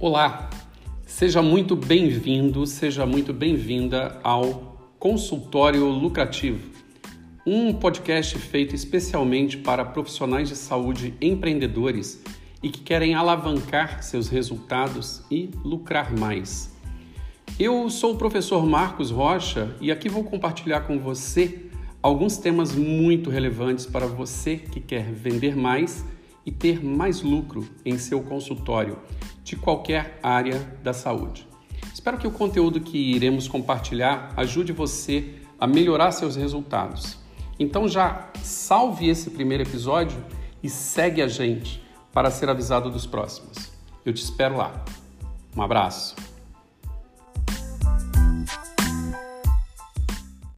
Olá, seja muito bem-vindo, seja muito bem-vinda ao Consultório Lucrativo, um podcast feito especialmente para profissionais de saúde empreendedores e que querem alavancar seus resultados e lucrar mais. Eu sou o professor Marcos Rocha e aqui vou compartilhar com você alguns temas muito relevantes para você que quer vender mais e ter mais lucro em seu consultório de qualquer área da saúde. Espero que o conteúdo que iremos compartilhar ajude você a melhorar seus resultados. Então já salve esse primeiro episódio e segue a gente para ser avisado dos próximos. Eu te espero lá. Um abraço.